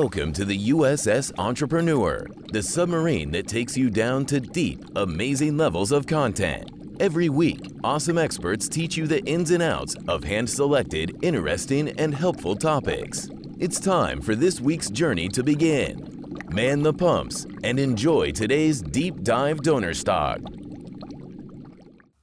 Welcome to the USS Entrepreneur, the submarine that takes you down to deep, amazing levels of content. Every week, awesome experts teach you the ins and outs of hand selected, interesting, and helpful topics. It's time for this week's journey to begin. Man the pumps and enjoy today's deep dive donor stock.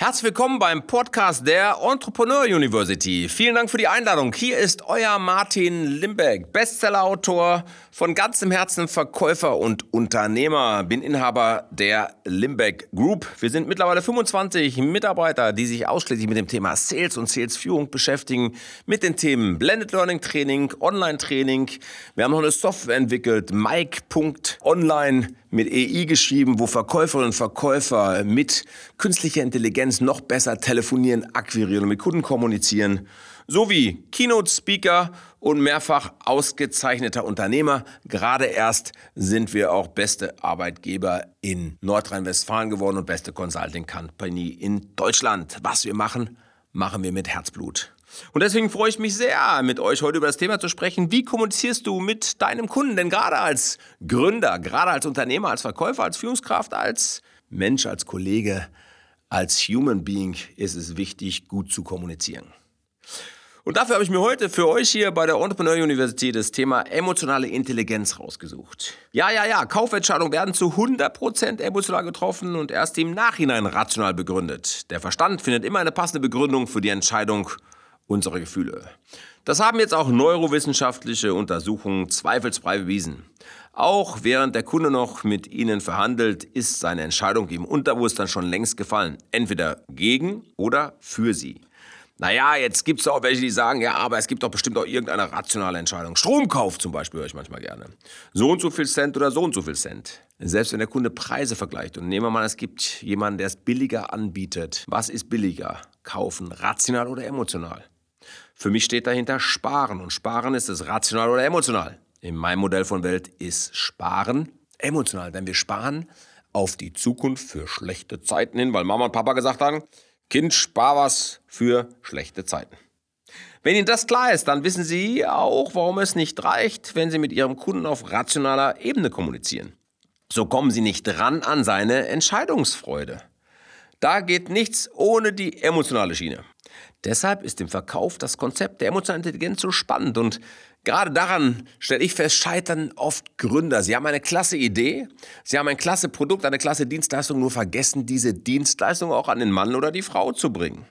Herzlich willkommen beim Podcast der Entrepreneur University. Vielen Dank für die Einladung. Hier ist euer Martin Limbeck, Bestsellerautor, von ganzem Herzen Verkäufer und Unternehmer. Bin Inhaber der Limbeck Group. Wir sind mittlerweile 25 Mitarbeiter, die sich ausschließlich mit dem Thema Sales und Salesführung beschäftigen, mit den Themen Blended Learning Training, Online Training. Wir haben noch eine Software entwickelt, Mike.online mit EI geschrieben, wo Verkäuferinnen und Verkäufer mit künstlicher Intelligenz noch besser telefonieren, akquirieren und mit Kunden kommunizieren, sowie Keynote-Speaker und mehrfach ausgezeichneter Unternehmer. Gerade erst sind wir auch beste Arbeitgeber in Nordrhein-Westfalen geworden und beste Consulting Company in Deutschland. Was wir machen, machen wir mit Herzblut. Und deswegen freue ich mich sehr, mit euch heute über das Thema zu sprechen. Wie kommunizierst du mit deinem Kunden? Denn gerade als Gründer, gerade als Unternehmer, als Verkäufer, als Führungskraft, als Mensch, als Kollege, als Human Being ist es wichtig, gut zu kommunizieren. Und dafür habe ich mir heute für euch hier bei der Entrepreneur University das Thema emotionale Intelligenz rausgesucht. Ja, ja, ja, Kaufentscheidungen werden zu 100% emotional getroffen und erst im Nachhinein rational begründet. Der Verstand findet immer eine passende Begründung für die Entscheidung unserer Gefühle. Das haben jetzt auch neurowissenschaftliche Untersuchungen zweifelsfrei bewiesen. Auch während der Kunde noch mit Ihnen verhandelt, ist seine Entscheidung im Unterbewusstsein schon längst gefallen. Entweder gegen oder für Sie. Naja, jetzt gibt es auch welche, die sagen, ja, aber es gibt doch bestimmt auch irgendeine rationale Entscheidung. Stromkauf zum Beispiel höre ich manchmal gerne. So und so viel Cent oder so und so viel Cent. Selbst wenn der Kunde Preise vergleicht und nehmen wir mal, es gibt jemanden, der es billiger anbietet. Was ist billiger? Kaufen, rational oder emotional? Für mich steht dahinter Sparen. Und Sparen ist es rational oder emotional. In meinem Modell von Welt ist Sparen emotional, denn wir sparen auf die Zukunft für schlechte Zeiten hin, weil Mama und Papa gesagt haben, Kind, spar was für schlechte Zeiten. Wenn Ihnen das klar ist, dann wissen Sie auch, warum es nicht reicht, wenn Sie mit Ihrem Kunden auf rationaler Ebene kommunizieren. So kommen Sie nicht ran an seine Entscheidungsfreude. Da geht nichts ohne die emotionale Schiene. Deshalb ist im Verkauf das Konzept der emotionalen Intelligenz so spannend und gerade daran stelle ich fest, scheitern oft Gründer. Sie haben eine klasse Idee, sie haben ein klasse Produkt, eine klasse Dienstleistung, nur vergessen diese Dienstleistung auch an den Mann oder die Frau zu bringen.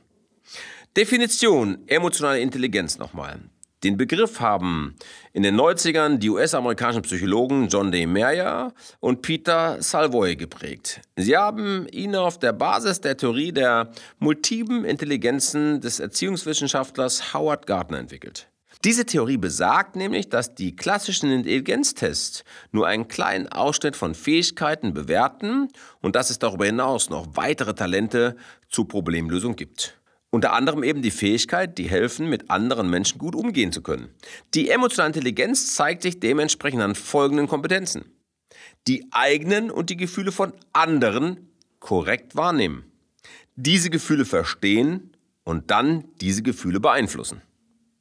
Definition emotionale Intelligenz nochmal. Den Begriff haben in den 90ern die US-amerikanischen Psychologen John D. Meyer und Peter Salvoy geprägt. Sie haben ihn auf der Basis der Theorie der multiplen Intelligenzen des Erziehungswissenschaftlers Howard Gardner entwickelt. Diese Theorie besagt nämlich, dass die klassischen Intelligenztests nur einen kleinen Ausschnitt von Fähigkeiten bewerten und dass es darüber hinaus noch weitere Talente zur Problemlösung gibt. Unter anderem eben die Fähigkeit, die helfen, mit anderen Menschen gut umgehen zu können. Die emotionale Intelligenz zeigt sich dementsprechend an folgenden Kompetenzen. Die eigenen und die Gefühle von anderen korrekt wahrnehmen. Diese Gefühle verstehen und dann diese Gefühle beeinflussen.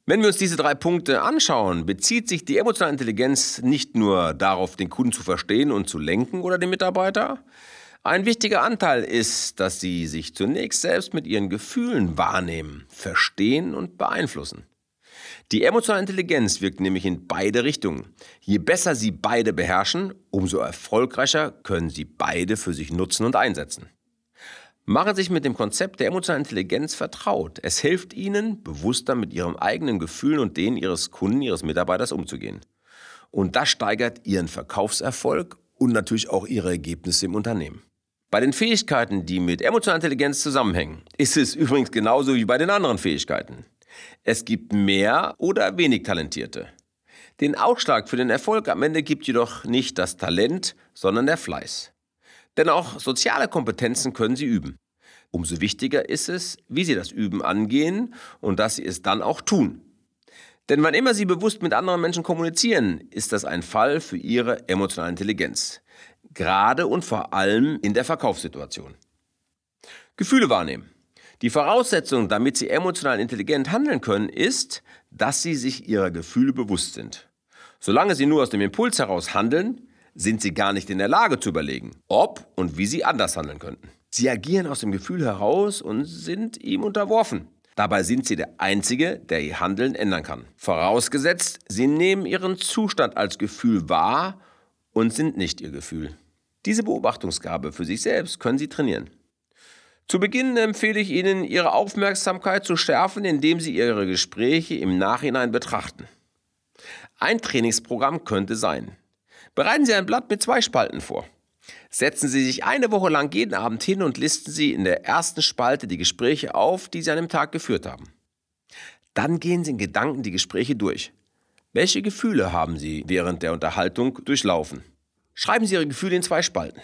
Wenn wir uns diese drei Punkte anschauen, bezieht sich die emotionale Intelligenz nicht nur darauf, den Kunden zu verstehen und zu lenken oder den Mitarbeiter, ein wichtiger Anteil ist, dass sie sich zunächst selbst mit ihren Gefühlen wahrnehmen, verstehen und beeinflussen. Die emotionale Intelligenz wirkt nämlich in beide Richtungen. Je besser Sie beide beherrschen, umso erfolgreicher können Sie beide für sich nutzen und einsetzen. Machen Sie sich mit dem Konzept der emotionalen Intelligenz vertraut. Es hilft Ihnen, bewusster mit Ihrem eigenen Gefühlen und denen Ihres Kunden, Ihres Mitarbeiters umzugehen. Und das steigert Ihren Verkaufserfolg und natürlich auch Ihre Ergebnisse im Unternehmen. Bei den Fähigkeiten, die mit emotionaler Intelligenz zusammenhängen, ist es übrigens genauso wie bei den anderen Fähigkeiten. Es gibt mehr oder wenig Talentierte. Den Ausschlag für den Erfolg am Ende gibt jedoch nicht das Talent, sondern der Fleiß. Denn auch soziale Kompetenzen können Sie üben. Umso wichtiger ist es, wie Sie das Üben angehen und dass Sie es dann auch tun. Denn wann immer Sie bewusst mit anderen Menschen kommunizieren, ist das ein Fall für Ihre emotionale Intelligenz gerade und vor allem in der Verkaufssituation. Gefühle wahrnehmen. Die Voraussetzung, damit Sie emotional intelligent handeln können, ist, dass Sie sich Ihrer Gefühle bewusst sind. Solange Sie nur aus dem Impuls heraus handeln, sind Sie gar nicht in der Lage zu überlegen, ob und wie Sie anders handeln könnten. Sie agieren aus dem Gefühl heraus und sind ihm unterworfen. Dabei sind Sie der Einzige, der Ihr Handeln ändern kann. Vorausgesetzt, Sie nehmen Ihren Zustand als Gefühl wahr und sind nicht Ihr Gefühl. Diese Beobachtungsgabe für sich selbst können Sie trainieren. Zu Beginn empfehle ich Ihnen, Ihre Aufmerksamkeit zu schärfen, indem Sie Ihre Gespräche im Nachhinein betrachten. Ein Trainingsprogramm könnte sein. Bereiten Sie ein Blatt mit zwei Spalten vor. Setzen Sie sich eine Woche lang jeden Abend hin und listen Sie in der ersten Spalte die Gespräche auf, die Sie an dem Tag geführt haben. Dann gehen Sie in Gedanken die Gespräche durch. Welche Gefühle haben Sie während der Unterhaltung durchlaufen? Schreiben Sie Ihre Gefühle in zwei Spalten.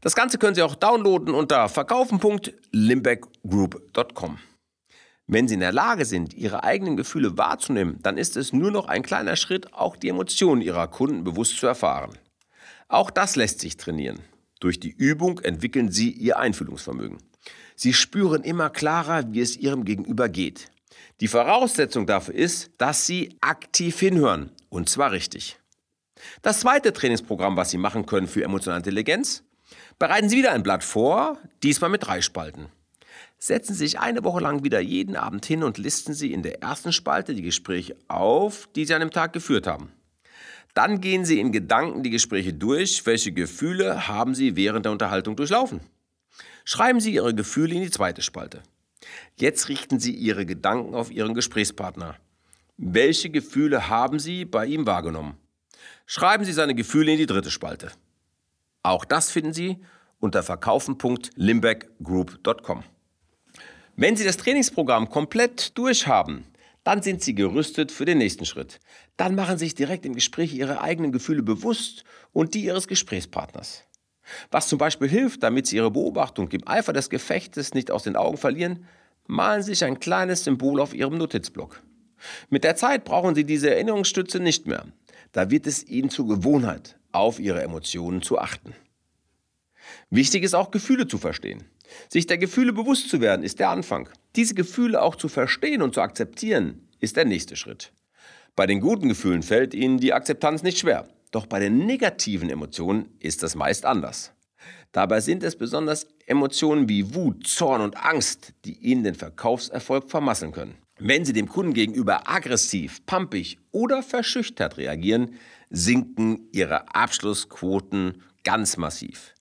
Das Ganze können Sie auch downloaden unter verkaufen.limbeckgroup.com. Wenn Sie in der Lage sind, Ihre eigenen Gefühle wahrzunehmen, dann ist es nur noch ein kleiner Schritt, auch die Emotionen Ihrer Kunden bewusst zu erfahren. Auch das lässt sich trainieren. Durch die Übung entwickeln Sie Ihr Einfühlungsvermögen. Sie spüren immer klarer, wie es Ihrem Gegenüber geht. Die Voraussetzung dafür ist, dass Sie aktiv hinhören, und zwar richtig. Das zweite Trainingsprogramm, was Sie machen können für emotionale Intelligenz, bereiten Sie wieder ein Blatt vor, diesmal mit drei Spalten. Setzen Sie sich eine Woche lang wieder jeden Abend hin und listen Sie in der ersten Spalte die Gespräche auf, die Sie an dem Tag geführt haben. Dann gehen Sie in Gedanken die Gespräche durch. Welche Gefühle haben Sie während der Unterhaltung durchlaufen? Schreiben Sie Ihre Gefühle in die zweite Spalte. Jetzt richten Sie Ihre Gedanken auf Ihren Gesprächspartner. Welche Gefühle haben Sie bei ihm wahrgenommen? Schreiben Sie seine Gefühle in die dritte Spalte. Auch das finden Sie unter verkaufen.limbeckgroup.com. Wenn Sie das Trainingsprogramm komplett durchhaben, dann sind Sie gerüstet für den nächsten Schritt. Dann machen Sie sich direkt im Gespräch Ihre eigenen Gefühle bewusst und die Ihres Gesprächspartners. Was zum Beispiel hilft, damit Sie Ihre Beobachtung im Eifer des Gefechtes nicht aus den Augen verlieren, malen Sie sich ein kleines Symbol auf Ihrem Notizblock. Mit der Zeit brauchen Sie diese Erinnerungsstütze nicht mehr. Da wird es Ihnen zur Gewohnheit, auf Ihre Emotionen zu achten. Wichtig ist auch, Gefühle zu verstehen. Sich der Gefühle bewusst zu werden, ist der Anfang. Diese Gefühle auch zu verstehen und zu akzeptieren, ist der nächste Schritt. Bei den guten Gefühlen fällt Ihnen die Akzeptanz nicht schwer. Doch bei den negativen Emotionen ist das meist anders. Dabei sind es besonders Emotionen wie Wut, Zorn und Angst, die Ihnen den Verkaufserfolg vermasseln können. Wenn Sie dem Kunden gegenüber aggressiv, pampig oder verschüchtert reagieren, sinken Ihre Abschlussquoten ganz massiv.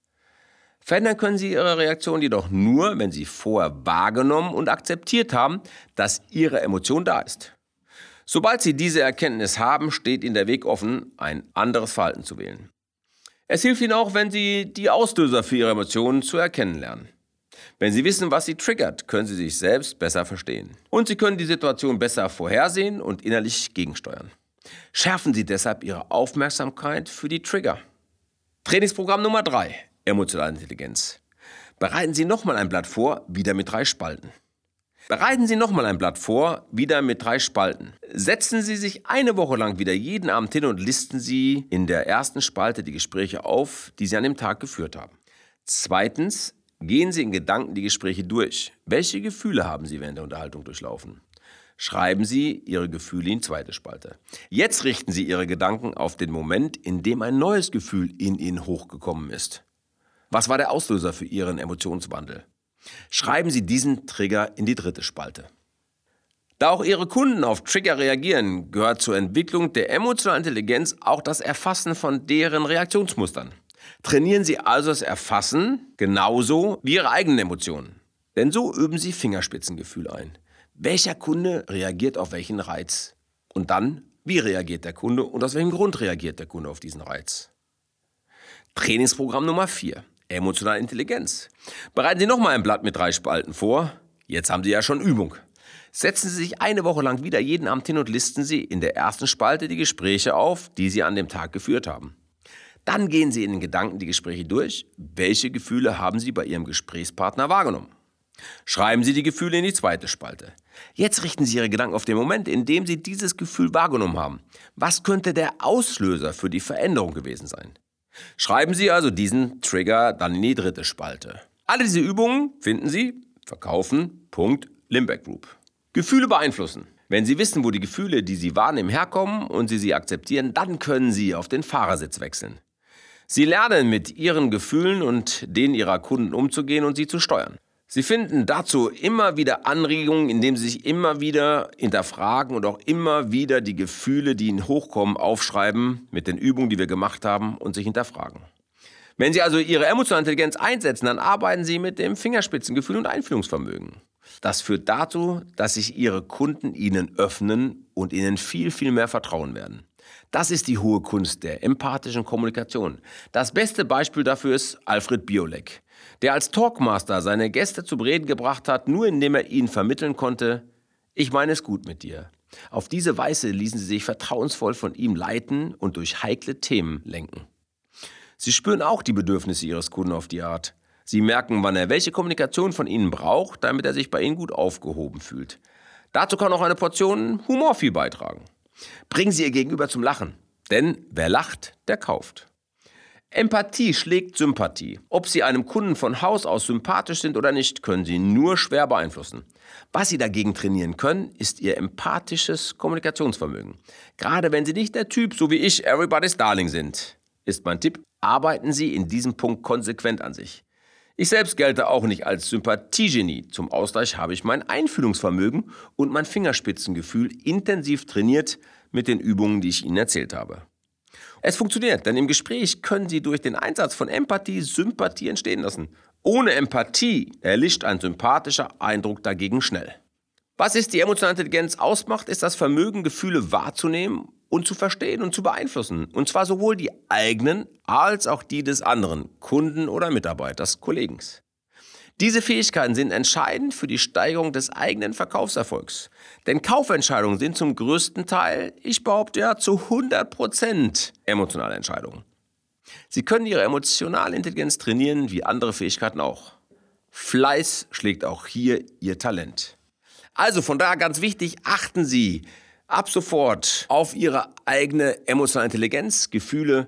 Verändern können Sie Ihre Reaktion jedoch nur, wenn Sie vorher wahrgenommen und akzeptiert haben, dass Ihre Emotion da ist. Sobald Sie diese Erkenntnis haben, steht Ihnen der Weg offen, ein anderes Verhalten zu wählen. Es hilft Ihnen auch, wenn Sie die Auslöser für Ihre Emotionen zu erkennen lernen. Wenn Sie wissen, was Sie triggert, können Sie sich selbst besser verstehen. Und Sie können die Situation besser vorhersehen und innerlich gegensteuern. Schärfen Sie deshalb Ihre Aufmerksamkeit für die Trigger. Trainingsprogramm Nummer 3 emotionale Intelligenz. Bereiten Sie nochmal ein Blatt vor, wieder mit drei Spalten. Bereiten Sie nochmal ein Blatt vor, wieder mit drei Spalten. Setzen Sie sich eine Woche lang wieder jeden Abend hin und listen Sie in der ersten Spalte die Gespräche auf, die Sie an dem Tag geführt haben. Zweitens, gehen Sie in Gedanken die Gespräche durch. Welche Gefühle haben Sie während der Unterhaltung durchlaufen? Schreiben Sie Ihre Gefühle in zweite Spalte. Jetzt richten Sie Ihre Gedanken auf den Moment, in dem ein neues Gefühl in Ihnen hochgekommen ist. Was war der Auslöser für Ihren Emotionswandel? Schreiben Sie diesen Trigger in die dritte Spalte. Da auch Ihre Kunden auf Trigger reagieren, gehört zur Entwicklung der emotionalen Intelligenz auch das Erfassen von deren Reaktionsmustern. Trainieren Sie also das Erfassen genauso wie Ihre eigenen Emotionen. Denn so üben Sie Fingerspitzengefühl ein. Welcher Kunde reagiert auf welchen Reiz? Und dann, wie reagiert der Kunde und aus welchem Grund reagiert der Kunde auf diesen Reiz? Trainingsprogramm Nummer 4 emotionale Intelligenz. Bereiten Sie nochmal ein Blatt mit drei Spalten vor. Jetzt haben Sie ja schon Übung. Setzen Sie sich eine Woche lang wieder jeden Abend hin und listen Sie in der ersten Spalte die Gespräche auf, die Sie an dem Tag geführt haben. Dann gehen Sie in den Gedanken die Gespräche durch. Welche Gefühle haben Sie bei Ihrem Gesprächspartner wahrgenommen? Schreiben Sie die Gefühle in die zweite Spalte. Jetzt richten Sie Ihre Gedanken auf den Moment, in dem Sie dieses Gefühl wahrgenommen haben. Was könnte der Auslöser für die Veränderung gewesen sein? Schreiben Sie also diesen Trigger dann in die dritte Spalte. Alle diese Übungen finden Sie verkaufen.limbeck Group. Gefühle beeinflussen. Wenn Sie wissen, wo die Gefühle, die Sie wahrnehmen, herkommen und Sie sie akzeptieren, dann können Sie auf den Fahrersitz wechseln. Sie lernen mit Ihren Gefühlen und denen Ihrer Kunden umzugehen und sie zu steuern. Sie finden dazu immer wieder Anregungen, indem Sie sich immer wieder hinterfragen und auch immer wieder die Gefühle, die Ihnen hochkommen, aufschreiben mit den Übungen, die wir gemacht haben und sich hinterfragen. Wenn Sie also Ihre emotionale Intelligenz einsetzen, dann arbeiten Sie mit dem Fingerspitzengefühl und Einfühlungsvermögen. Das führt dazu, dass sich Ihre Kunden Ihnen öffnen und Ihnen viel, viel mehr vertrauen werden. Das ist die hohe Kunst der empathischen Kommunikation. Das beste Beispiel dafür ist Alfred Biolek, der als Talkmaster seine Gäste zu Reden gebracht hat, nur indem er ihnen vermitteln konnte, ich meine es gut mit dir. Auf diese Weise ließen sie sich vertrauensvoll von ihm leiten und durch heikle Themen lenken. Sie spüren auch die Bedürfnisse Ihres Kunden auf die Art. Sie merken, wann er welche Kommunikation von Ihnen braucht, damit er sich bei Ihnen gut aufgehoben fühlt. Dazu kann auch eine Portion Humor viel beitragen. Bringen Sie Ihr Gegenüber zum Lachen, denn wer lacht, der kauft. Empathie schlägt Sympathie. Ob Sie einem Kunden von Haus aus sympathisch sind oder nicht, können Sie nur schwer beeinflussen. Was Sie dagegen trainieren können, ist Ihr empathisches Kommunikationsvermögen. Gerade wenn Sie nicht der Typ, so wie ich, Everybody's Darling sind, ist mein Tipp, arbeiten Sie in diesem Punkt konsequent an sich. Ich selbst gelte auch nicht als Sympathiegenie. Zum Ausgleich habe ich mein Einfühlungsvermögen und mein Fingerspitzengefühl intensiv trainiert mit den Übungen, die ich Ihnen erzählt habe. Es funktioniert, denn im Gespräch können Sie durch den Einsatz von Empathie Sympathie entstehen lassen. Ohne Empathie erlischt ein sympathischer Eindruck dagegen schnell. Was ist die emotionale Intelligenz ausmacht, ist das Vermögen, Gefühle wahrzunehmen und zu verstehen und zu beeinflussen. Und zwar sowohl die eigenen als auch die des anderen, Kunden oder Mitarbeiters, Kollegens. Diese Fähigkeiten sind entscheidend für die Steigerung des eigenen Verkaufserfolgs. Denn Kaufentscheidungen sind zum größten Teil, ich behaupte ja, zu 100 Prozent emotionale Entscheidungen. Sie können Ihre emotionale Intelligenz trainieren, wie andere Fähigkeiten auch. Fleiß schlägt auch hier Ihr Talent. Also von daher ganz wichtig, achten Sie ab sofort auf Ihre eigene emotionale Intelligenz, Gefühle,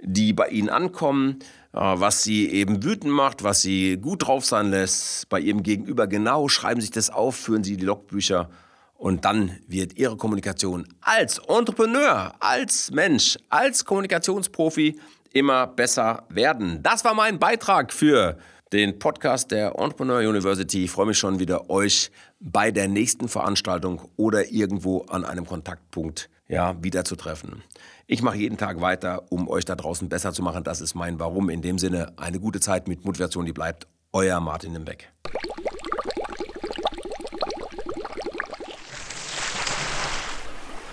die bei Ihnen ankommen, was Sie eben wütend macht, was Sie gut drauf sein lässt, bei Ihrem Gegenüber genau, schreiben sich das auf, führen Sie die Logbücher und dann wird Ihre Kommunikation als Entrepreneur, als Mensch, als Kommunikationsprofi immer besser werden. Das war mein Beitrag für den Podcast der Entrepreneur University. Ich freue mich schon wieder, euch bei der nächsten Veranstaltung oder irgendwo an einem Kontaktpunkt ja, wieder zu treffen. Ich mache jeden Tag weiter, um euch da draußen besser zu machen. Das ist mein Warum. In dem Sinne, eine gute Zeit mit Motivation, die bleibt. Euer Martin Nimbeck.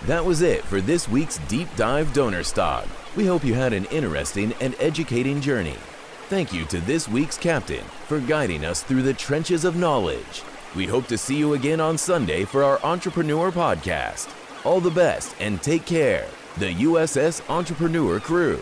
That was it for this week's Deep Dive Donor Stock. We hope you had an interesting and educating journey. Thank you to this week's captain for guiding us through the trenches of knowledge. We hope to see you again on Sunday for our Entrepreneur Podcast. All the best and take care. The USS Entrepreneur Crew.